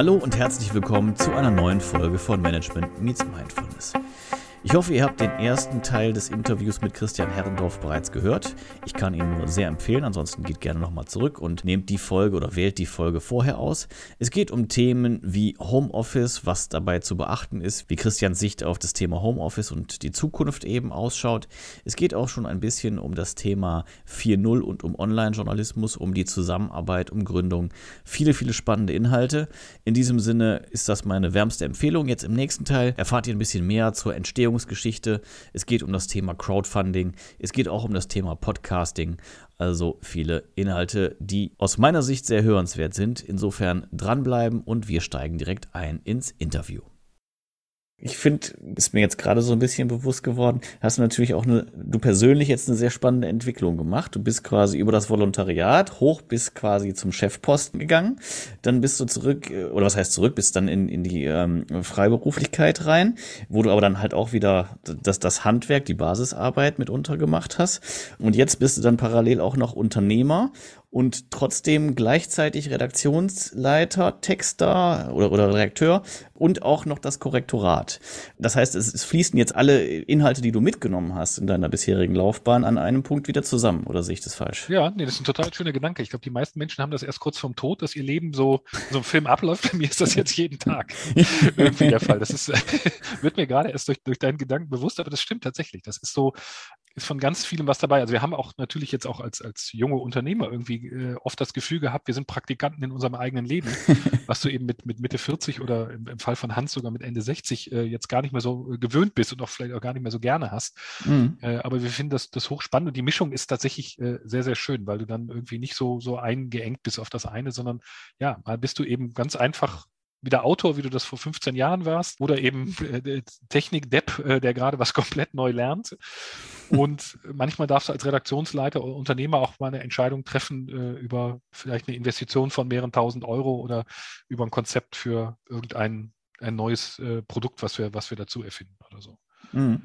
Hallo und herzlich willkommen zu einer neuen Folge von Management Meets Mindfulness. Ich hoffe, ihr habt den ersten Teil des Interviews mit Christian Herrendorf bereits gehört. Ich kann ihn nur sehr empfehlen, ansonsten geht gerne nochmal zurück und nehmt die Folge oder wählt die Folge vorher aus. Es geht um Themen wie Homeoffice, was dabei zu beachten ist, wie Christians Sicht auf das Thema Homeoffice und die Zukunft eben ausschaut. Es geht auch schon ein bisschen um das Thema 4.0 und um Online-Journalismus, um die Zusammenarbeit, um Gründung. Viele, viele spannende Inhalte. In diesem Sinne ist das meine wärmste Empfehlung. Jetzt im nächsten Teil erfahrt ihr ein bisschen mehr zur Entstehung Entstehungsgeschichte, es geht um das Thema Crowdfunding, es geht auch um das Thema Podcasting. Also viele Inhalte, die aus meiner Sicht sehr hörenswert sind. Insofern dranbleiben und wir steigen direkt ein ins Interview ich finde, ist mir jetzt gerade so ein bisschen bewusst geworden, hast du natürlich auch eine, du persönlich jetzt eine sehr spannende Entwicklung gemacht. Du bist quasi über das Volontariat hoch bis quasi zum Chefposten gegangen. Dann bist du zurück, äh, oder was heißt zurück, bist dann in, in die ähm, Freiberuflichkeit rein, wo du aber dann halt auch wieder das, das Handwerk, die Basisarbeit mitunter gemacht hast. Und jetzt bist du dann parallel auch noch Unternehmer und trotzdem gleichzeitig Redaktionsleiter, Texter oder, oder Redakteur und auch noch das Korrektorat. Das heißt, es, es fließen jetzt alle Inhalte, die du mitgenommen hast in deiner bisherigen Laufbahn, an einem Punkt wieder zusammen. Oder sehe ich das falsch? Ja, nee, das ist ein total schöner Gedanke. Ich glaube, die meisten Menschen haben das erst kurz vorm Tod, dass ihr Leben so so ein Film abläuft. Bei mir ist das jetzt jeden Tag irgendwie der Fall. Das ist, wird mir gerade erst durch, durch deinen Gedanken bewusst, aber das stimmt tatsächlich. Das ist so, ist von ganz vielem was dabei. Also wir haben auch natürlich jetzt auch als, als junge Unternehmer irgendwie äh, oft das Gefühl gehabt, wir sind Praktikanten in unserem eigenen Leben, was du eben mit, mit Mitte 40 oder im, im Fall von Hans sogar mit Ende 60 äh, jetzt gar nicht mehr so äh, gewöhnt bist und auch vielleicht auch gar nicht mehr so gerne hast. Mhm. Äh, aber wir finden das, das hochspannend und die Mischung ist tatsächlich äh, sehr, sehr schön, weil du dann irgendwie nicht so, so eingeengt bist auf das eine, sondern ja, mal bist du eben ganz einfach wieder Autor, wie du das vor 15 Jahren warst, oder eben äh, Technik-Depp, äh, der gerade was komplett neu lernt. Und manchmal darfst du als Redaktionsleiter oder Unternehmer auch mal eine Entscheidung treffen äh, über vielleicht eine Investition von mehreren tausend Euro oder über ein Konzept für irgendein ein neues Produkt, was wir, was wir dazu erfinden oder so. Mhm.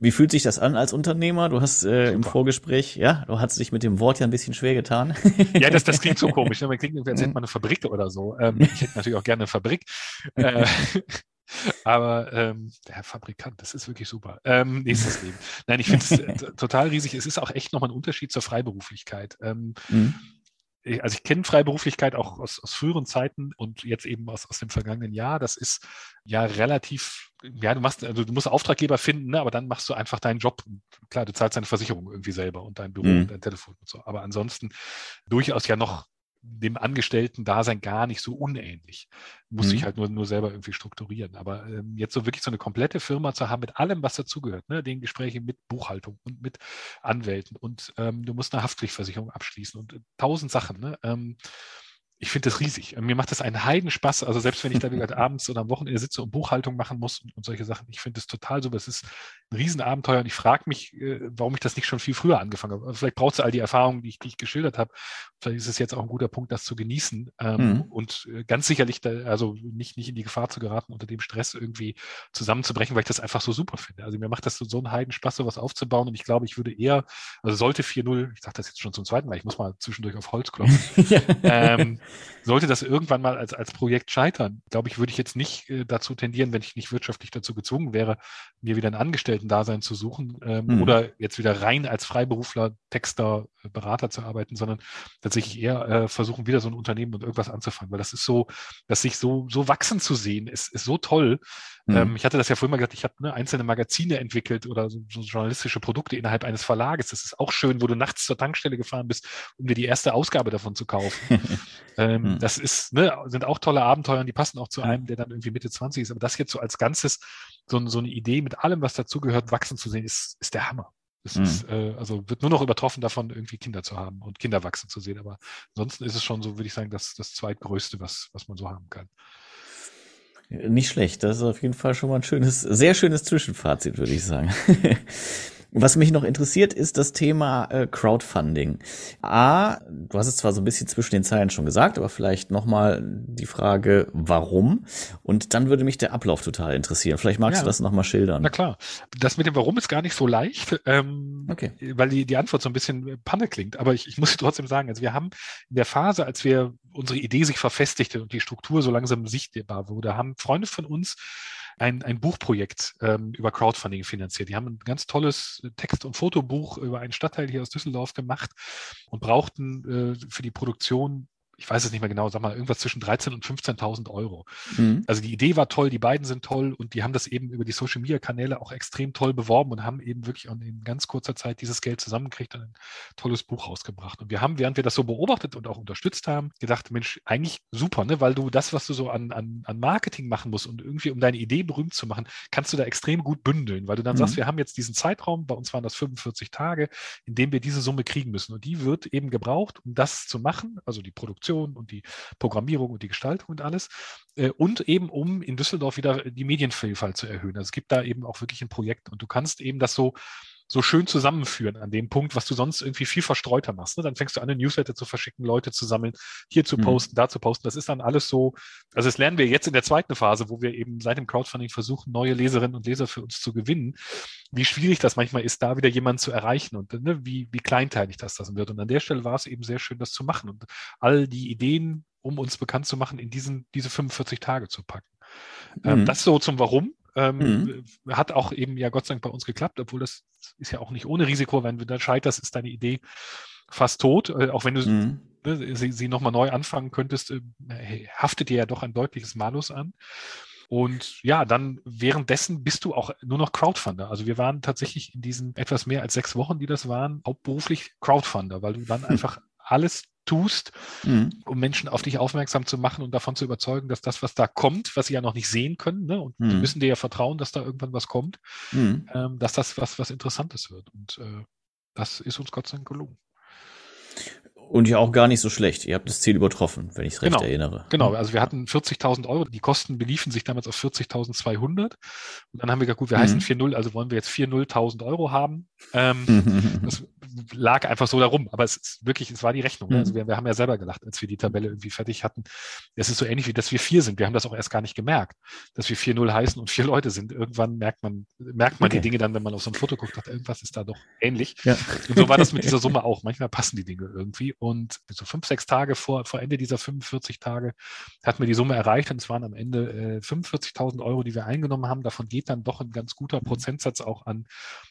Wie fühlt sich das an als Unternehmer? Du hast äh, im Vorgespräch, ja, du hast dich mit dem Wort ja ein bisschen schwer getan. Ja, das, das klingt so komisch. Ne? Man klingt, als hätte man eine Fabrik oder so. Ähm, ich hätte natürlich auch gerne eine Fabrik. Äh, aber ähm, der Herr Fabrikant, das ist wirklich super. Ähm, nächstes Leben. Nein, ich finde es äh, total riesig. Es ist auch echt nochmal ein Unterschied zur Freiberuflichkeit. Ähm, mhm also ich kenne Freiberuflichkeit auch aus, aus früheren Zeiten und jetzt eben aus, aus dem vergangenen Jahr. Das ist ja relativ, ja, du machst, also du musst Auftraggeber finden, ne, aber dann machst du einfach deinen Job. Klar, du zahlst deine Versicherung irgendwie selber und dein Büro mhm. und dein Telefon und so. Aber ansonsten durchaus ja noch dem Angestellten-Dasein gar nicht so unähnlich. Muss mhm. sich halt nur, nur selber irgendwie strukturieren. Aber ähm, jetzt so wirklich so eine komplette Firma zu haben mit allem, was dazugehört, ne? den Gesprächen mit Buchhaltung und mit Anwälten und ähm, du musst eine Haftpflichtversicherung abschließen und äh, tausend Sachen. Ne? Ähm, ich finde das riesig. Mir macht das einen Heidenspaß. Also selbst wenn ich da wieder abends oder am Wochenende sitze und Buchhaltung machen muss und, und solche Sachen, ich finde das total super. Es ist ein Riesenabenteuer und ich frage mich, äh, warum ich das nicht schon viel früher angefangen habe. Vielleicht braucht es all die Erfahrungen, die ich, die ich geschildert habe. Vielleicht ist es jetzt auch ein guter Punkt, das zu genießen ähm, mhm. und äh, ganz sicherlich, da, also nicht, nicht in die Gefahr zu geraten, unter dem Stress irgendwie zusammenzubrechen, weil ich das einfach so super finde. Also mir macht das so, so einen Heidenspaß, sowas aufzubauen und ich glaube, ich würde eher, also sollte 4.0, ich sage das jetzt schon zum zweiten Mal, ich muss mal zwischendurch auf Holz klopfen, ähm, sollte das irgendwann mal als, als Projekt scheitern, glaube ich, würde ich jetzt nicht äh, dazu tendieren, wenn ich nicht wirtschaftlich dazu gezwungen wäre, mir wieder ein Angestellten-Dasein zu suchen ähm, mhm. oder jetzt wieder rein als Freiberufler, Texter, äh, Berater zu arbeiten, sondern tatsächlich eher äh, versuchen, wieder so ein Unternehmen und irgendwas anzufangen, weil das ist so, dass sich so, so wachsen zu sehen, ist, ist so toll. Mhm. Ähm, ich hatte das ja vorhin mal gesagt, ich habe ne, einzelne Magazine entwickelt oder so, so journalistische Produkte innerhalb eines Verlages. Das ist auch schön, wo du nachts zur Tankstelle gefahren bist, um dir die erste Ausgabe davon zu kaufen. ähm, mhm. Das ist, ne, sind auch tolle Abenteuer und die passen auch zu einem, der dann irgendwie Mitte 20 ist. Aber das jetzt so als Ganzes, so, so eine Idee mit allem, was dazugehört, wachsen zu sehen, ist, ist der Hammer. Es mhm. ist, äh, also wird nur noch übertroffen davon, irgendwie Kinder zu haben und Kinder wachsen zu sehen. Aber ansonsten ist es schon so, würde ich sagen, das, das zweitgrößte, was, was man so haben kann. Nicht schlecht. Das ist auf jeden Fall schon mal ein schönes, sehr schönes Zwischenfazit, würde ich sagen. Was mich noch interessiert, ist das Thema äh, Crowdfunding. A, du hast es zwar so ein bisschen zwischen den Zeilen schon gesagt, aber vielleicht nochmal die Frage, warum? Und dann würde mich der Ablauf total interessieren. Vielleicht magst ja. du das nochmal schildern. Na klar. Das mit dem Warum ist gar nicht so leicht, ähm, okay. weil die, die Antwort so ein bisschen Panne klingt. Aber ich, ich muss trotzdem sagen, also wir haben in der Phase, als wir unsere Idee sich verfestigte und die Struktur so langsam sichtbar wurde, haben Freunde von uns ein, ein Buchprojekt ähm, über Crowdfunding finanziert. Die haben ein ganz tolles Text- und Fotobuch über einen Stadtteil hier aus Düsseldorf gemacht und brauchten äh, für die Produktion ich weiß es nicht mehr genau, sag mal, irgendwas zwischen 13.000 und 15.000 Euro. Mhm. Also die Idee war toll, die beiden sind toll und die haben das eben über die Social Media Kanäle auch extrem toll beworben und haben eben wirklich in ganz kurzer Zeit dieses Geld zusammengekriegt und ein tolles Buch rausgebracht. Und wir haben, während wir das so beobachtet und auch unterstützt haben, gedacht, Mensch, eigentlich super, ne? weil du das, was du so an, an, an Marketing machen musst und irgendwie um deine Idee berühmt zu machen, kannst du da extrem gut bündeln, weil du dann mhm. sagst, wir haben jetzt diesen Zeitraum, bei uns waren das 45 Tage, in dem wir diese Summe kriegen müssen. Und die wird eben gebraucht, um das zu machen, also die Produktion Produktion und die Programmierung und die Gestaltung und alles. Äh, und eben um in Düsseldorf wieder die Medienvielfalt zu erhöhen. Also es gibt da eben auch wirklich ein Projekt und du kannst eben das so so schön zusammenführen an dem Punkt, was du sonst irgendwie viel verstreuter machst. Ne? Dann fängst du an, eine Newsletter zu verschicken, Leute zu sammeln, hier zu mhm. posten, mhm. da zu posten. Das ist dann alles so, also das lernen wir jetzt in der zweiten Phase, wo wir eben seit dem Crowdfunding versuchen, neue Leserinnen und Leser für uns zu gewinnen, wie schwierig das manchmal ist, da wieder jemanden zu erreichen und ne, wie, wie kleinteilig das das wird. Und an der Stelle war es eben sehr schön, das zu machen und all die Ideen, um uns bekannt zu machen, in diesen, diese 45 Tage zu packen. Ähm, mhm. Das so zum Warum. Ähm, mhm. Hat auch eben ja Gott sei Dank bei uns geklappt, obwohl das ist ja auch nicht ohne Risiko, wenn du da scheiterst, ist deine Idee fast tot, äh, auch wenn du mhm. ne, sie, sie nochmal neu anfangen könntest, äh, haftet dir ja doch ein deutliches Malus an. Und ja, dann währenddessen bist du auch nur noch Crowdfunder. Also wir waren tatsächlich in diesen etwas mehr als sechs Wochen, die das waren, hauptberuflich Crowdfunder, weil du dann einfach alles tust, mhm. um Menschen auf dich aufmerksam zu machen und davon zu überzeugen, dass das, was da kommt, was sie ja noch nicht sehen können, ne, und mhm. die müssen dir ja vertrauen, dass da irgendwann was kommt, mhm. ähm, dass das was, was Interessantes wird. Und äh, das ist uns Gott sei Dank gelungen. Und ja auch gar nicht so schlecht. Ihr habt das Ziel übertroffen, wenn ich es recht genau, erinnere. Genau, also wir hatten 40.000 Euro. Die Kosten beliefen sich damals auf 40.200. Und dann haben wir gesagt, gut, wir mhm. heißen 4.0, also wollen wir jetzt 4.000 Euro haben. Ähm, das lag einfach so darum. Aber es ist wirklich, es war die Rechnung. Ne? Also mhm. wir, wir haben ja selber gelacht, als wir die Tabelle irgendwie fertig hatten. Es ist so ähnlich wie, dass wir vier sind. Wir haben das auch erst gar nicht gemerkt, dass wir 4.0 heißen und vier Leute sind. Irgendwann merkt man, merkt man okay. die Dinge dann, wenn man auf so ein Foto guckt, sagt, irgendwas ist da doch ähnlich. Ja. Und so war das mit dieser Summe auch. Manchmal passen die Dinge irgendwie. Und so fünf, sechs Tage vor, vor Ende dieser 45 Tage hatten wir die Summe erreicht und es waren am Ende äh, 45.000 Euro, die wir eingenommen haben. Davon geht dann doch ein ganz guter. Prozentsatz auch an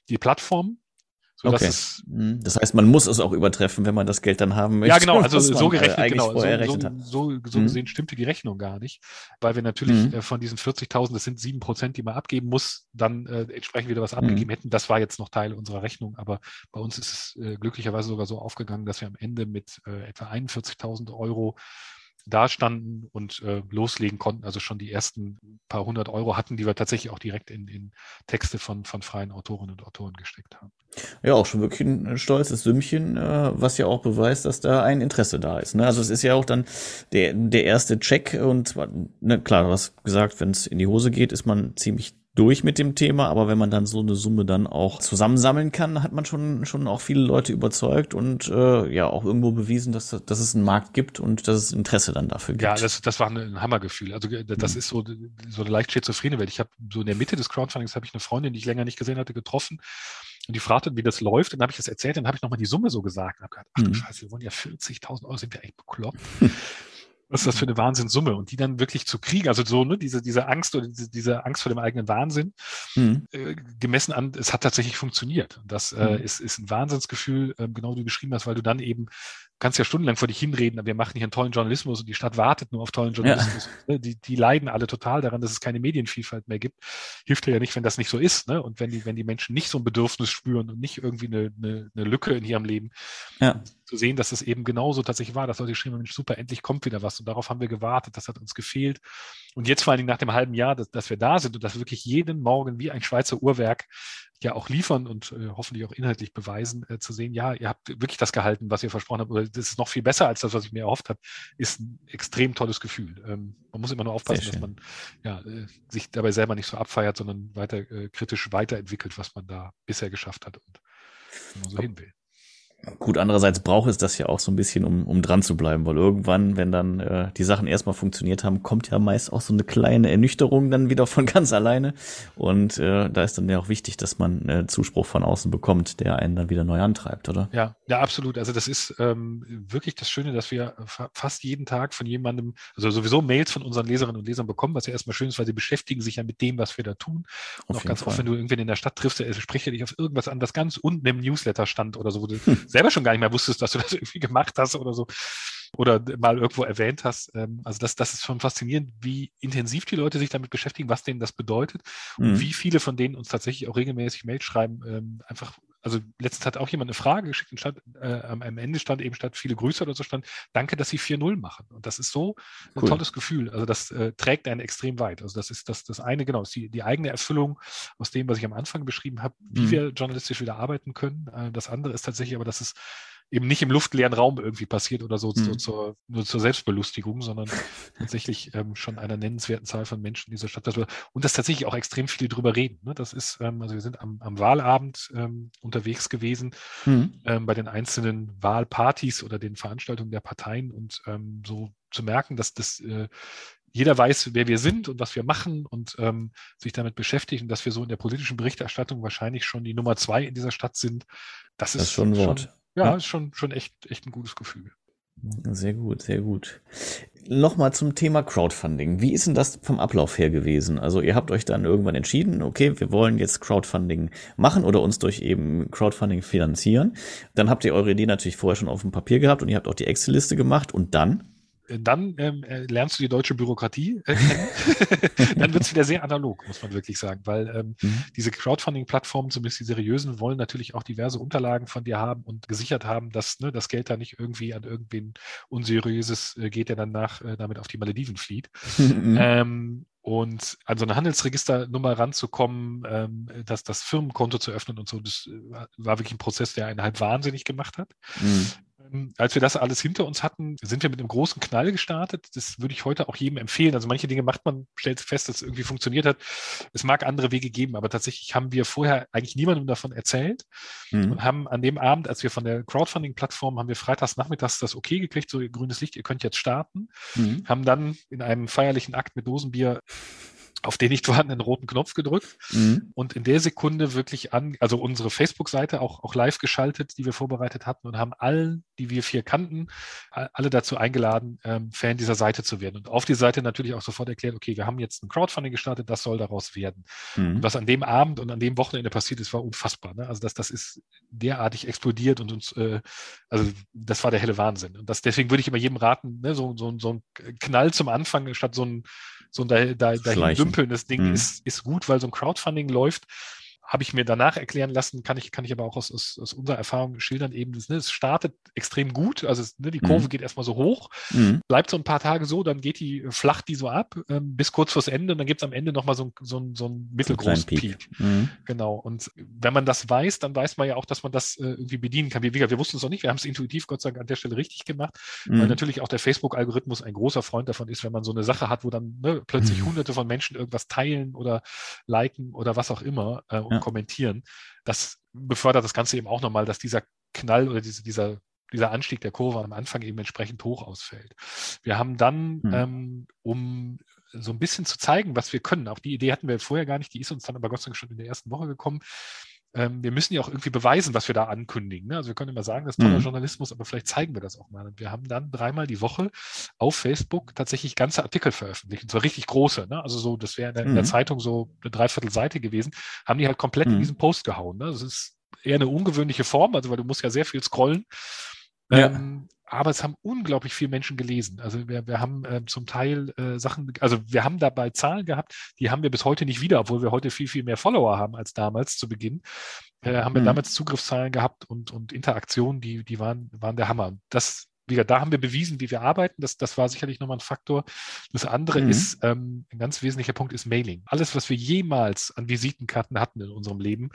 die Plattform. So, okay. Es, mhm. das heißt, man muss es auch übertreffen, wenn man das Geld dann haben möchte. Ja, genau, also so gerechnet, genau. So, so, so, mhm. gesehen stimmte die Rechnung gar nicht, weil wir natürlich mhm. äh, von diesen 40.000, das sind sieben Prozent, die man abgeben muss, dann äh, entsprechend wieder was abgegeben mhm. hätten. Das war jetzt noch Teil unserer Rechnung, aber bei uns ist es äh, glücklicherweise sogar so aufgegangen, dass wir am Ende mit äh, etwa 41.000 Euro dastanden und äh, loslegen konnten. Also schon die ersten paar hundert Euro hatten, die wir tatsächlich auch direkt in, in Texte von, von freien Autorinnen und Autoren gesteckt haben. Ja, auch schon wirklich ein stolzes Sümmchen, äh, was ja auch beweist, dass da ein Interesse da ist. Ne? Also es ist ja auch dann der, der erste Check und ne, klar, du hast gesagt, wenn es in die Hose geht, ist man ziemlich durch mit dem Thema, aber wenn man dann so eine Summe dann auch zusammensammeln kann, hat man schon schon auch viele Leute überzeugt und äh, ja auch irgendwo bewiesen, dass, dass es einen Markt gibt und dass es Interesse dann dafür gibt. Ja, das, das war ein Hammergefühl. Also das mhm. ist so, so eine leicht schizophrene Welt. Ich habe so in der Mitte des Crowdfundings habe ich eine Freundin, die ich länger nicht gesehen hatte, getroffen und die fragte, wie das läuft. Und dann habe ich das erzählt, dann habe ich nochmal die Summe so gesagt und habe gedacht, ach du mhm. Scheiße, wir wollen ja 40.000 Euro, sind wir echt bekloppt. was ist das für eine Wahnsinnssumme? Und die dann wirklich zu kriegen, also so, ne, diese, diese Angst oder diese, diese Angst vor dem eigenen Wahnsinn, mhm. äh, gemessen an, es hat tatsächlich funktioniert. Und das äh, mhm. ist, ist ein Wahnsinnsgefühl, äh, genau wie du beschrieben hast, weil du dann eben kannst ja stundenlang vor dich hinreden, aber wir machen hier einen tollen Journalismus und die Stadt wartet nur auf tollen Journalismus. Ja. Ne, die, die leiden alle total daran, dass es keine Medienvielfalt mehr gibt. Hilft ja nicht, wenn das nicht so ist. Ne? Und wenn die, wenn die Menschen nicht so ein Bedürfnis spüren und nicht irgendwie eine, eine, eine Lücke in ihrem Leben, ja. zu sehen, dass es eben genauso tatsächlich war, dass Leute geschrieben haben, Mensch, super, endlich kommt wieder was. Und darauf haben wir gewartet, das hat uns gefehlt. Und jetzt vor allen Dingen nach dem halben Jahr, dass, dass wir da sind und dass wirklich jeden Morgen wie ein Schweizer Uhrwerk ja auch liefern und äh, hoffentlich auch inhaltlich beweisen, äh, zu sehen, ja, ihr habt wirklich das gehalten, was ihr versprochen habt, oder das ist noch viel besser als das, was ich mir erhofft habe, ist ein extrem tolles Gefühl. Ähm, man muss immer nur aufpassen, dass man ja, äh, sich dabei selber nicht so abfeiert, sondern weiter äh, kritisch weiterentwickelt, was man da bisher geschafft hat und wo man so hin will. Gut, andererseits braucht es das ja auch so ein bisschen, um, um dran zu bleiben, weil irgendwann, wenn dann äh, die Sachen erstmal funktioniert haben, kommt ja meist auch so eine kleine Ernüchterung dann wieder von ganz alleine. Und äh, da ist dann ja auch wichtig, dass man äh, Zuspruch von außen bekommt, der einen dann wieder neu antreibt, oder? Ja, ja, absolut. Also das ist ähm, wirklich das Schöne, dass wir fa fast jeden Tag von jemandem, also sowieso Mails von unseren Leserinnen und Lesern bekommen, was ja erstmal schön ist, weil sie beschäftigen sich ja mit dem, was wir da tun. Und auf auch ganz oft, wenn du irgendwen in der Stadt triffst, der spricht ja dich auf irgendwas an, was ganz unten im Newsletter stand oder so, wo du selber schon gar nicht mehr wusstest, dass du das irgendwie gemacht hast oder so oder mal irgendwo erwähnt hast. Ähm, also das, das ist schon faszinierend, wie intensiv die Leute sich damit beschäftigen, was denen das bedeutet und mhm. wie viele von denen uns tatsächlich auch regelmäßig Mails schreiben, ähm, einfach also letztens hat auch jemand eine Frage geschickt und stand, äh, am Ende stand eben statt viele Grüße oder so stand, danke, dass Sie 4-0 machen. Und das ist so ein cool. tolles Gefühl. Also das äh, trägt einen extrem weit. Also das ist das, das eine, genau, ist die, die eigene Erfüllung aus dem, was ich am Anfang beschrieben habe, wie mhm. wir journalistisch wieder arbeiten können. Äh, das andere ist tatsächlich aber, dass es eben nicht im luftleeren Raum irgendwie passiert oder so, mhm. so zur, nur zur Selbstbelustigung, sondern tatsächlich ähm, schon einer nennenswerten Zahl von Menschen in dieser Stadt. Und dass tatsächlich auch extrem viele drüber reden. Ne? Das ist, ähm, also wir sind am, am Wahlabend ähm, unterwegs gewesen mhm. Ähm, bei den einzelnen Wahlpartys oder den Veranstaltungen der Parteien und ähm, so zu merken, dass das äh, jeder weiß, wer wir sind und was wir machen und ähm, sich damit beschäftigen, dass wir so in der politischen Berichterstattung wahrscheinlich schon die Nummer zwei in dieser Stadt sind. Das, das ist, schon. Schon, ja, ja, ist schon, schon echt, echt ein gutes Gefühl. Sehr gut, sehr gut. Nochmal zum Thema Crowdfunding. Wie ist denn das vom Ablauf her gewesen? Also ihr habt euch dann irgendwann entschieden, okay, wir wollen jetzt Crowdfunding machen oder uns durch eben Crowdfunding finanzieren. Dann habt ihr eure Idee natürlich vorher schon auf dem Papier gehabt und ihr habt auch die Excel-Liste gemacht und dann? Dann ähm, äh, lernst du die deutsche Bürokratie äh, kennen. dann wird es wieder sehr analog, muss man wirklich sagen, weil ähm, mhm. diese Crowdfunding-Plattformen, zumindest die seriösen, wollen natürlich auch diverse Unterlagen von dir haben und gesichert haben, dass ne, das Geld da nicht irgendwie an irgendwen Unseriöses äh, geht, der dann nach, äh, damit auf die Malediven flieht. Mhm. Ähm, und an so eine Handelsregisternummer ranzukommen, ähm, das, das Firmenkonto zu öffnen und so, das äh, war wirklich ein Prozess, der einen halb wahnsinnig gemacht hat. Mhm. Ähm, als wir das alles hinter uns hatten, sind wir mit einem großen Knall gestartet. Das würde ich heute auch jedem empfehlen. Also manche Dinge macht man, stellt fest, dass es irgendwie funktioniert hat. Es mag andere Wege geben, aber tatsächlich haben wir vorher eigentlich niemandem davon erzählt mhm. und haben an dem Abend, als wir von der Crowdfunding-Plattform, haben wir freitags nachmittags das okay gekriegt, so grünes Licht, ihr könnt jetzt starten, mhm. haben dann in einem feierlichen Akt mit Dosenbier auf den nicht vorhandenen roten Knopf gedrückt mhm. und in der Sekunde wirklich an, also unsere Facebook-Seite auch, auch live geschaltet, die wir vorbereitet hatten und haben allen, die wir vier kannten, alle dazu eingeladen, ähm, Fan dieser Seite zu werden. Und auf die Seite natürlich auch sofort erklärt, okay, wir haben jetzt ein Crowdfunding gestartet, das soll daraus werden. Mhm. Und was an dem Abend und an dem Wochenende passiert ist, war unfassbar. Ne? Also das, das ist derartig explodiert und uns, äh, also das war der helle Wahnsinn. Und das, deswegen würde ich immer jedem raten, ne, so, so, so ein Knall zum Anfang statt so ein so ein da, da, dahin dümpelndes Ding mhm. ist, ist gut, weil so ein Crowdfunding läuft habe ich mir danach erklären lassen, kann ich, kann ich aber auch aus, aus, aus unserer Erfahrung schildern, eben, das, ne, es startet extrem gut, also es, ne, die Kurve mhm. geht erstmal so hoch, mhm. bleibt so ein paar Tage so, dann geht die, flacht die so ab, ähm, bis kurz vors Ende und dann gibt es am Ende nochmal so, so, so einen mittelgroßen Peak. Peak. Mhm. Genau. Und wenn man das weiß, dann weiß man ja auch, dass man das äh, irgendwie bedienen kann. Wir, wir wussten es noch nicht, wir haben es intuitiv Gott sei Dank an der Stelle richtig gemacht, weil mhm. natürlich auch der Facebook-Algorithmus ein großer Freund davon ist, wenn man so eine Sache hat, wo dann ne, plötzlich mhm. hunderte von Menschen irgendwas teilen oder liken oder was auch immer äh, ja. Kommentieren. Das befördert das Ganze eben auch nochmal, dass dieser Knall oder diese, dieser, dieser Anstieg der Kurve am Anfang eben entsprechend hoch ausfällt. Wir haben dann, mhm. ähm, um so ein bisschen zu zeigen, was wir können, auch die Idee hatten wir vorher gar nicht, die ist uns dann aber Gott sei Dank schon in der ersten Woche gekommen, ähm, wir müssen ja auch irgendwie beweisen, was wir da ankündigen. Ne? Also wir können immer sagen, das ist toller mhm. Journalismus, aber vielleicht zeigen wir das auch mal. Und wir haben dann dreimal die Woche auf Facebook tatsächlich ganze Artikel veröffentlicht. Und zwar richtig große. Ne? Also so, das wäre in, der, mhm. in der Zeitung so eine Dreiviertelseite gewesen, haben die halt komplett mhm. in diesen Post gehauen. Ne? Das ist eher eine ungewöhnliche Form, also weil du musst ja sehr viel scrollen. Ja. Ähm, aber es haben unglaublich viele Menschen gelesen. Also wir, wir haben äh, zum Teil äh, Sachen, also wir haben dabei Zahlen gehabt, die haben wir bis heute nicht wieder, obwohl wir heute viel, viel mehr Follower haben als damals zu Beginn. Äh, haben wir mhm. damals Zugriffszahlen gehabt und, und Interaktionen, die, die waren, waren der Hammer. Das wieder, da haben wir bewiesen, wie wir arbeiten. Das, das war sicherlich nochmal ein Faktor. Das andere mhm. ist, ähm, ein ganz wesentlicher Punkt ist Mailing. Alles, was wir jemals an Visitenkarten hatten in unserem Leben,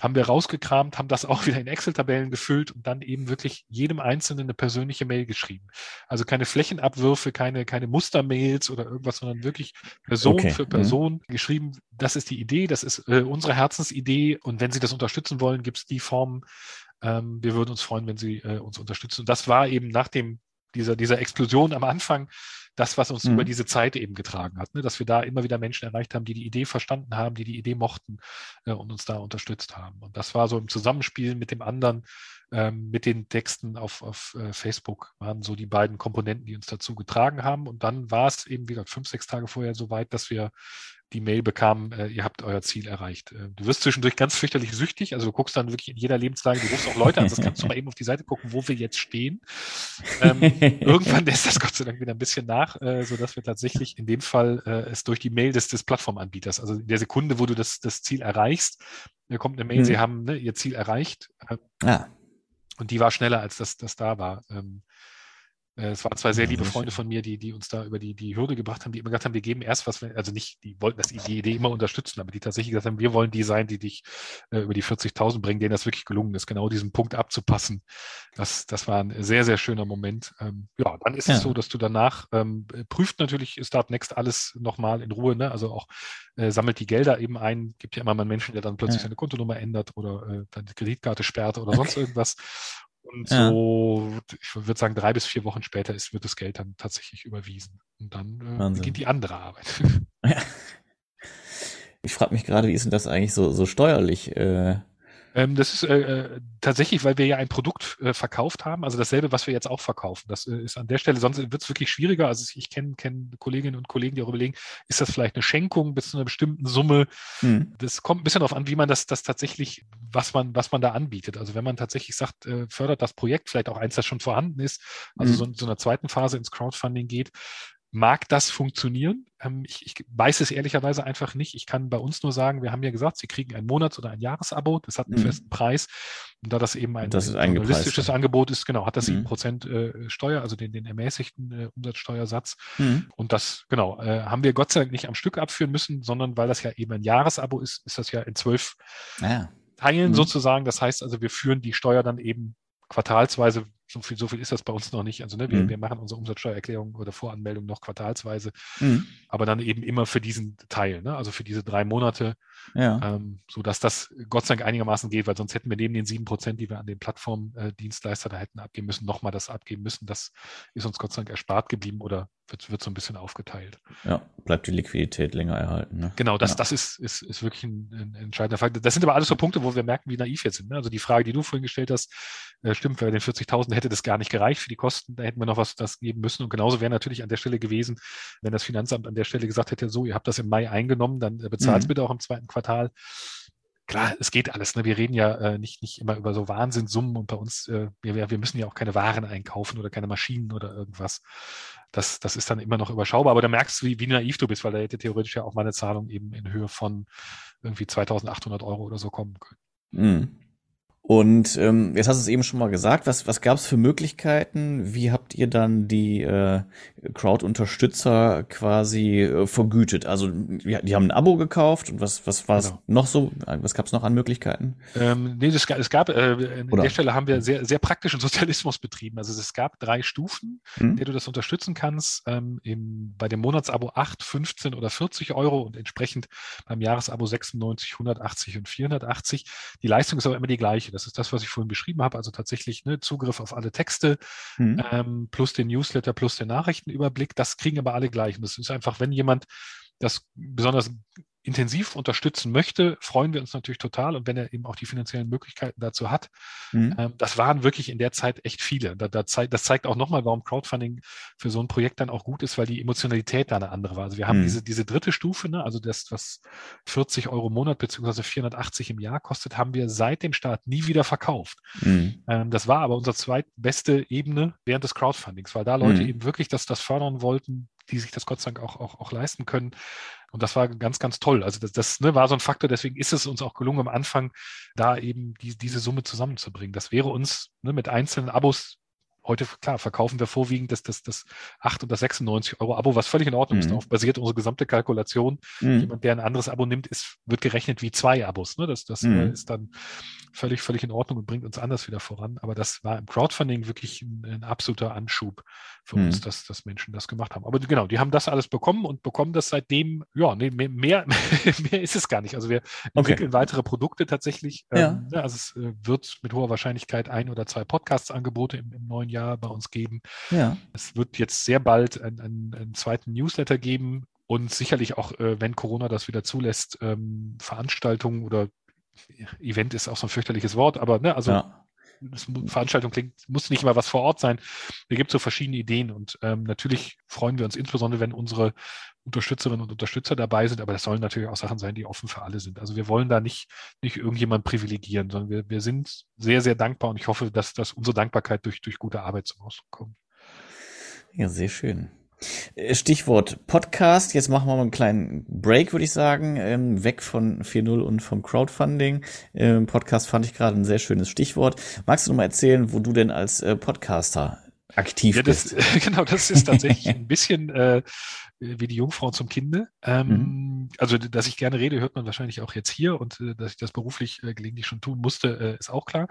haben wir rausgekramt, haben das auch wieder in Excel-Tabellen gefüllt und dann eben wirklich jedem Einzelnen eine persönliche Mail geschrieben. Also keine Flächenabwürfe, keine, keine Mustermails oder irgendwas, sondern wirklich Person okay. für mhm. Person mhm. geschrieben. Das ist die Idee, das ist äh, unsere Herzensidee und wenn Sie das unterstützen wollen, gibt es die Form, Ähm, wir würden uns freuen, wenn Sie äh, uns unterstützen. Und das war eben nach dem, dieser, dieser Explosion am Anfang das, was uns mhm. über diese Zeit eben getragen hat, ne? dass wir da immer wieder Menschen erreicht haben, die die Idee verstanden haben, die die Idee mochten äh, und uns da unterstützt haben. Und das war so im Zusammenspiel mit dem anderen, ähm, mit den Texten auf, auf äh, Facebook, waren so die beiden Komponenten, die uns dazu getragen haben. Und dann war es eben wieder fünf, sechs Tage vorher so weit, dass wir die Mail bekam, äh, ihr habt euer Ziel erreicht. Äh, du wirst zwischendurch ganz fürchterlich süchtig, also du guckst dann wirklich in jeder Lebenslage, du rufst auch Leute an, das kannst du mal eben auf die Seite gucken, wo wir jetzt stehen. Ähm, irgendwann lässt das Gott sei Dank wieder ein bisschen nach, äh, sodass wir tatsächlich in dem Fall äh, es durch die Mail des, des Plattformanbieters, also in der Sekunde, wo du das, das Ziel erreichst, äh, kommt eine Mail, mhm. sie haben ne, ihr Ziel erreicht. Äh, ah. Und die war schneller, als das, das da war. Ähm, äh, es waren zwei sehr liebe Freunde von mir, die, die uns da über die, die Hürde gebracht haben, die immer gesagt haben, wir geben erst was, also nicht, die wollten das, die Idee immer unterstützen, aber die tatsächlich gesagt haben, wir wollen die sein, die dich äh, über die 40.000 bringen, denen das wirklich gelungen ist, genau diesen Punkt abzupassen. Das, das war ein sehr, sehr schöner Moment. Ähm, ja, dann ist ja. es so, dass du danach ähm, prüft natürlich Start Next alles nochmal in Ruhe, ne? also auch äh, sammelt die Gelder eben ein, gibt ja immer mal einen Menschen, der dann plötzlich ja. seine Kontonummer ändert oder äh, dann die Kreditkarte sperrt oder sonst irgendwas. Und ja. so, ich würde sagen, drei bis vier Wochen später ist, wird das Geld dann tatsächlich überwiesen. Und dann äh, beginnt die andere Arbeit. Ja. Ich frage mich gerade, wie ist denn das eigentlich so, so steuerlich? Äh, ähm, das ist äh, äh, tatsächlich, weil wir ja ein Produkt äh, verkauft haben, also dasselbe, was wir jetzt auch verkaufen. Das äh, ist an der Stelle, sonst wird es wirklich schwieriger. Also ich kenne kenn Kolleginnen und Kollegen, die auch überlegen, ist das vielleicht eine Schenkung bis zu einer bestimmten Summe? Hm. Das kommt ein bisschen darauf an, wie man das, das tatsächlich, was man, was man da anbietet. Also wenn man tatsächlich sagt, äh, fördert das Projekt, vielleicht auch eins, das schon vorhanden ist, also hm. so in so einer zweiten Phase ins Crowdfunding geht, Mag das funktionieren? Ähm, ich, ich, weiß es ehrlicherweise einfach nicht. Ich kann bei uns nur sagen, wir haben ja gesagt, Sie kriegen ein Monats- oder ein Jahresabo. Das hat einen mhm. festen Preis. Und da das eben ein, das ein journalistisches Angebot ist, genau, hat das mhm. 7% äh, Steuer, also den, den ermäßigten äh, Umsatzsteuersatz. Mhm. Und das, genau, äh, haben wir Gott sei Dank nicht am Stück abführen müssen, sondern weil das ja eben ein Jahresabo ist, ist das ja in zwölf ja. Teilen mhm. sozusagen. Das heißt also, wir führen die Steuer dann eben quartalsweise so viel, so viel ist das bei uns noch nicht. Also ne, wir, mhm. wir machen unsere Umsatzsteuererklärung oder Voranmeldung noch quartalsweise, mhm. aber dann eben immer für diesen Teil, ne? also für diese drei Monate, ja. ähm, so dass das Gott sei Dank einigermaßen geht, weil sonst hätten wir neben den sieben Prozent, die wir an den Plattformdienstleister da hätten abgeben müssen, nochmal das abgeben müssen. Das ist uns Gott sei Dank erspart geblieben oder wird, wird so ein bisschen aufgeteilt. Ja, bleibt die Liquidität länger erhalten. Ne? Genau, das, ja. das ist, ist, ist wirklich ein, ein, entscheidender Faktor. Das sind aber alles so Punkte, wo wir merken, wie naiv wir sind. Ne? Also die Frage, die du vorhin gestellt hast, äh, stimmt, bei den 40.000 hätte das gar nicht gereicht für die Kosten, da hätten wir noch was das geben müssen. Und genauso wäre natürlich an der Stelle gewesen, wenn das Finanzamt an der Stelle gesagt hätte, so, ihr habt das im Mai eingenommen, dann äh, bezahlt es mhm. bitte auch im zweiten Quartal klar, es geht alles. Ne? Wir reden ja äh, nicht, nicht immer über so Wahnsinnssummen und bei uns, äh, wir, wir müssen ja auch keine Waren einkaufen oder keine Maschinen oder irgendwas. Das, das ist dann immer noch überschaubar, aber da merkst du, wie, wie naiv du bist, weil da hätte theoretisch ja auch mal eine Zahlung eben in Höhe von irgendwie 2800 Euro oder so kommen können. Mhm. Und ähm, jetzt hast du es eben schon mal gesagt, was, was gab es für Möglichkeiten? Wie habt ihr dann die äh, Crowd-Unterstützer quasi äh, vergütet? Also die, die haben ein Abo gekauft und was, was war es genau. noch so? Was gab es noch an Möglichkeiten? Ähm, nee, es gab, es gab äh, an Oder? der Stelle haben wir sehr, sehr praktischen Sozialismus betrieben. Also es gab drei Stufen, hm? in der du das unterstützen kannst. Ähm, im, bei dem Monatsabo 8, 15 oder 40 Euro und entsprechend beim Jahresabo 96, 180 und 480. Die Leistung ist aber immer die gleiche. Das ist das, was ich vorhin beschrieben habe. Also tatsächlich ne, Zugriff auf alle Texte mhm. ähm, plus den Newsletter plus den Nachrichtenüberblick. Das kriegen aber alle gleich. Und das ist einfach, wenn jemand das besonders intensiv unterstützen möchte, freuen wir uns natürlich total. Und wenn er eben auch die finanziellen Möglichkeiten dazu hat, mhm. ähm, das waren wirklich in der Zeit echt viele. Da, da zeigt, das zeigt auch nochmal, warum Crowdfunding für so ein Projekt dann auch gut ist, weil die Emotionalität da eine andere war. Also wir haben mhm. diese, diese dritte Stufe, ne, also das, was 40 Euro im Monat beziehungsweise 480 im Jahr kostet, haben wir seit dem Start nie wieder verkauft. Mhm. Ähm, das war aber unsere zweitbeste Ebene während des Crowdfundings, weil da Leute mhm. eben wirklich das, das fördern wollten, die sich das Gott sei Dank auch, auch, auch leisten können. Und das war ganz, ganz toll. Also das, das ne, war so ein Faktor, deswegen ist es uns auch gelungen, am Anfang da eben die, diese Summe zusammenzubringen. Das wäre uns ne, mit einzelnen Abos heute, klar, verkaufen wir vorwiegend das, das, das 8 und das 96 Euro Abo, was völlig in Ordnung mhm. ist. Darauf basiert unsere gesamte Kalkulation. Mhm. Jemand, der ein anderes Abo nimmt, ist, wird gerechnet wie zwei Abos. Ne? Das, das mhm. ist dann völlig, völlig in Ordnung und bringt uns anders wieder voran. Aber das war im Crowdfunding wirklich ein, ein absoluter Anschub für uns, mhm. dass, dass Menschen das gemacht haben. Aber genau, die haben das alles bekommen und bekommen das seitdem, ja, nee, mehr, mehr, mehr ist es gar nicht. Also wir entwickeln okay. weitere Produkte tatsächlich. Ja. Ähm, ne, also es äh, wird mit hoher Wahrscheinlichkeit ein oder zwei Podcast-Angebote im, im, neuen Jahr bei uns geben. Ja. Es wird jetzt sehr bald einen, einen, einen zweiten Newsletter geben, und sicherlich auch, äh, wenn Corona das wieder zulässt, ähm, Veranstaltungen oder Event ist auch so ein fürchterliches Wort, aber ne, also ja. Veranstaltung klingt, muss nicht immer was vor Ort sein. Da gibt es so verschiedene Ideen und ähm, natürlich freuen wir uns insbesondere, wenn unsere Unterstützerinnen und Unterstützer dabei sind, aber das sollen natürlich auch Sachen sein, die offen für alle sind. Also wir wollen da nicht, nicht irgendjemand privilegieren, sondern wir, wir sind sehr, sehr dankbar und ich hoffe, dass, dass unsere Dankbarkeit durch, durch gute Arbeit zum Ausdruck kommt. Ja, sehr schön. Äh, Stichwort Podcast. Jetzt machen wir mal einen kleinen Break, würde ich sagen. Ähm, weg von 4.0 und vom Crowdfunding. Ähm, Podcast fand ich gerade ein sehr schönes Stichwort. Magst du noch mal erzählen, wo du denn als äh, Podcaster aktiv ja, das, bist? Genau, das ist tatsächlich ein bisschen äh, wie die Jungfrau zum Kinde. Ähm, mhm. Also, dass ich gerne rede, hört man wahrscheinlich auch jetzt hier und äh, dass ich das beruflich äh, gelegentlich schon tun musste, äh, ist auch klar.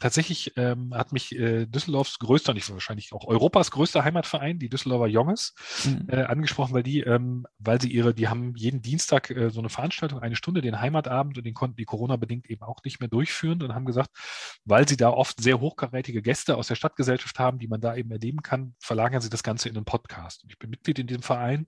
Tatsächlich ähm, hat mich äh, Düsseldorfs größter, nicht wahrscheinlich auch Europas größter Heimatverein, die Düsseldorfer Jonges, mhm. Äh, angesprochen, weil die, ähm, weil sie ihre, die haben jeden Dienstag äh, so eine Veranstaltung, eine Stunde, den Heimatabend und den konnten die Corona-bedingt eben auch nicht mehr durchführen und haben gesagt, weil sie da oft sehr hochkarätige Gäste aus der Stadtgesellschaft haben, die man da eben erleben kann, verlagern sie das Ganze in einen Podcast. Und ich bin Mitglied in diesem Verein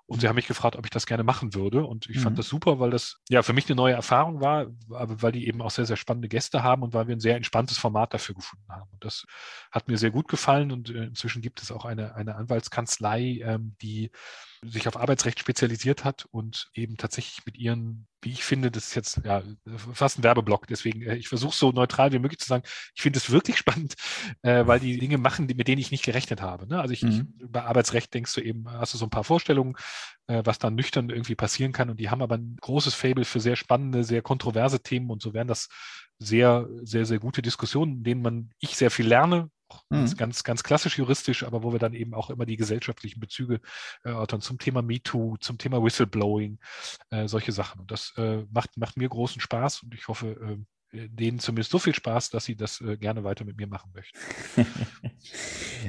und sie haben mich gefragt, ob ich das gerne machen würde. Und ich mhm. fand das super, weil das ja für mich eine neue Erfahrung war, aber weil die eben auch sehr, sehr spannende Gäste haben und weil wir ein sehr entspanntes Format dafür gefunden haben. Und das hat mir sehr gut gefallen. Und äh, inzwischen gibt es auch eine, eine Anwaltskanzlei, ähm, die sich auf Arbeitsrecht spezialisiert hat und eben tatsächlich mit ihren, wie ich finde, das ist jetzt ja fast ein Werbeblock, deswegen, äh, ich versuche so neutral wie möglich zu sagen, ich finde es wirklich spannend, äh, weil die Dinge machen, die, mit denen ich nicht gerechnet habe. Ne? Also ich, mhm. ich, bei Arbeitsrecht denkst du eben, hast du so ein paar Vorstellungen, was dann nüchtern irgendwie passieren kann und die haben aber ein großes Fable für sehr spannende, sehr kontroverse Themen und so werden das sehr, sehr, sehr gute Diskussionen, in denen man ich sehr viel lerne, mhm. ganz, ganz klassisch juristisch, aber wo wir dann eben auch immer die gesellschaftlichen Bezüge erörtern äh, zum Thema MeToo, zum Thema Whistleblowing, äh, solche Sachen. Und das äh, macht, macht mir großen Spaß und ich hoffe, äh, denen zumindest so viel Spaß, dass sie das äh, gerne weiter mit mir machen möchten.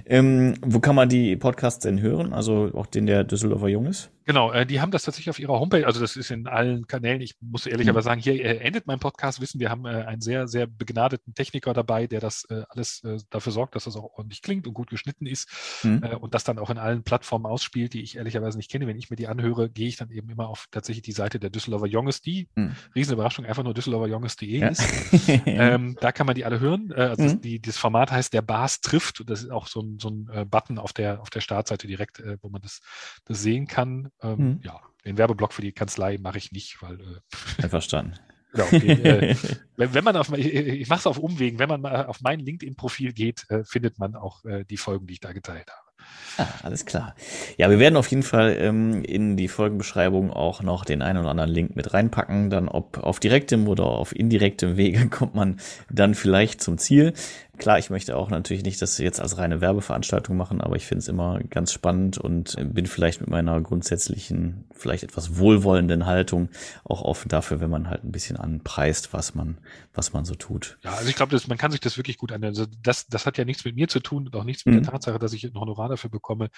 ähm, wo kann man die Podcasts denn hören? Also auch den der Düsseldorfer Jung ist? Genau, äh, die haben das tatsächlich auf ihrer Homepage, also das ist in allen Kanälen. Ich muss ehrlicherweise mhm. sagen, hier äh, endet mein Podcast. Wissen, wir haben äh, einen sehr, sehr begnadeten Techniker dabei, der das äh, alles äh, dafür sorgt, dass das auch ordentlich klingt und gut geschnitten ist mhm. Äh, und das dann auch in allen Plattformen ausspielt, die ich ehrlicherweise nicht kenne. Wenn ich mir die anhöre, gehe ich dann eben immer auf tatsächlich die Seite der Düsseldorfer Jonges, die, mhm. Riesenüberraschung, einfach nur düsseldorferjonges.de ja. ist. ähm, da kann man die alle hören. also mhm. die, das Format heißt Der Bas trifft und das ist auch so ein, so ein Button auf der, auf der Startseite direkt, wo man das, das sehen kann. Ähm, mhm. Ja, den Werbeblock für die Kanzlei mache ich nicht, weil. Äh, Einverstanden. Genau, den, äh, wenn, wenn, man auf, ich mache es auf Umwegen, wenn man mal auf mein LinkedIn-Profil geht, äh, findet man auch äh, die Folgen, die ich da geteilt habe. Ah, alles klar. Ja, wir werden auf jeden Fall ähm, in die Folgenbeschreibung auch noch den einen oder anderen Link mit reinpacken. Dann ob auf direktem oder auf indirektem Wege kommt man dann vielleicht zum Ziel. Klar, ich möchte auch natürlich nicht das jetzt als reine Werbeveranstaltung machen, aber ich finde es immer ganz spannend und bin vielleicht mit meiner grundsätzlichen, vielleicht etwas wohlwollenden Haltung auch offen dafür, wenn man halt ein bisschen anpreist, was man, was man so tut. Ja, also ich glaube, man kann sich das wirklich gut an. Also das, das hat ja nichts mit mir zu tun und auch nichts mit mhm. der Tatsache, dass ich ein Honorar dafür bekomme.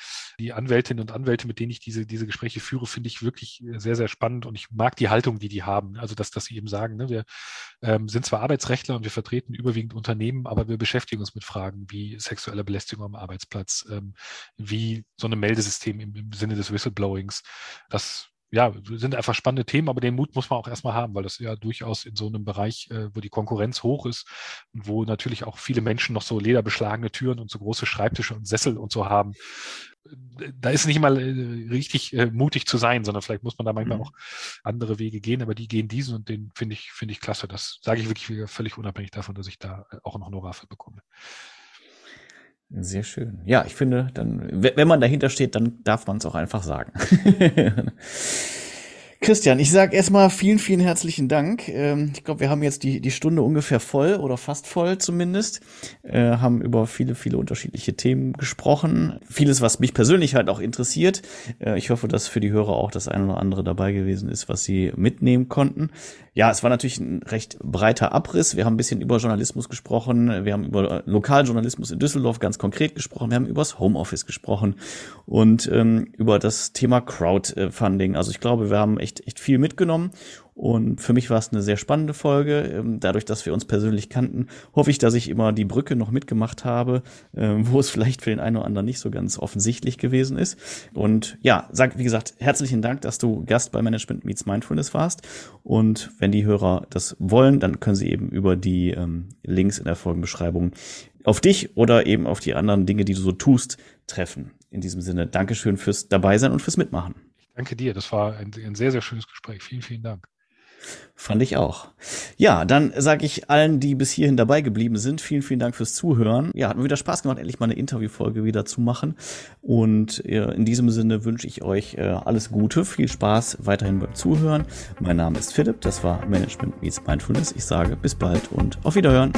Die Anwältinnen und Anwälte, mit denen ich diese, diese Gespräche führe, finde ich wirklich sehr, sehr spannend und ich mag die Haltung, die die haben. Also, dass, dass sie eben sagen, ne, wir ähm, sind zwar Arbeitsrechtler und wir vertreten überwiegend Unternehmen, aber wir beschäftigen beschäftigen uns mit Fragen wie sexuelle Belästigung am Arbeitsplatz, ähm, wie so ein Meldesystem im, im Sinne des Whistleblowings. Das ja, sind einfach spannende Themen, aber den Mut muss man auch erstmal haben, weil das ja durchaus in so einem Bereich, äh, wo die Konkurrenz hoch ist und wo natürlich auch viele Menschen noch so lederbeschlagene Türen und so große Schreibtische und Sessel und so haben. Da ist nicht mal äh, richtig äh, mutig zu sein, sondern vielleicht muss man da manchmal mhm. auch andere Wege gehen, aber die gehen diesen und den finde ich, finde ich klasse. Das sage ich wirklich völlig unabhängig davon, dass ich da auch noch Honorar für bekomme. Sehr schön. Ja, ich finde, dann, wenn man dahinter steht, dann darf man es auch einfach sagen. Christian, ich sage erstmal vielen, vielen herzlichen Dank. Ähm, ich glaube, wir haben jetzt die, die Stunde ungefähr voll oder fast voll zumindest. Äh, haben über viele, viele unterschiedliche Themen gesprochen. Vieles, was mich persönlich halt auch interessiert. Äh, ich hoffe, dass für die Hörer auch das eine oder andere dabei gewesen ist, was sie mitnehmen konnten. Ja, es war natürlich ein recht breiter Abriss. Wir haben ein bisschen über Journalismus gesprochen. Wir haben über Lokaljournalismus in Düsseldorf ganz konkret gesprochen. Wir haben über das Homeoffice gesprochen und ähm, über das Thema Crowdfunding. Also ich glaube, wir haben echt, echt viel mitgenommen. Und für mich war es eine sehr spannende Folge. Ähm, dadurch, dass wir uns persönlich kannten, hoffe ich, dass ich immer die Brücke noch mitgemacht habe, ähm, wo es vielleicht für den einen oder anderen nicht so ganz offensichtlich gewesen ist. Und ja, sag, wie gesagt, herzlichen Dank, dass du Gast bei Management Meets Mindfulness warst. Und wenn die Hörer das wollen, dann können sie eben über die ähm, Links in der Folgenbeschreibung auf dich oder eben auf die anderen Dinge, die du so tust, treffen. In diesem Sinne, Dankeschön fürs Dabeisein und fürs Mitmachen. Danke dir. Das war ein, ein sehr, sehr schönes Gespräch. Vielen, vielen Dank. Fand ich auch. Ja, dann sage ich allen, die bis hierhin dabei geblieben sind, vielen, vielen Dank fürs Zuhören. Ja, hat mir wieder Spaß gemacht, endlich mal eine Interviewfolge wieder zu machen. Und äh, in diesem Sinne wünsche ich euch äh, alles Gute, viel Spaß weiterhin beim Zuhören. Mein Name ist Philipp, das war Management Meets Mindfulness. Ich sage bis bald und auf Wiederhören.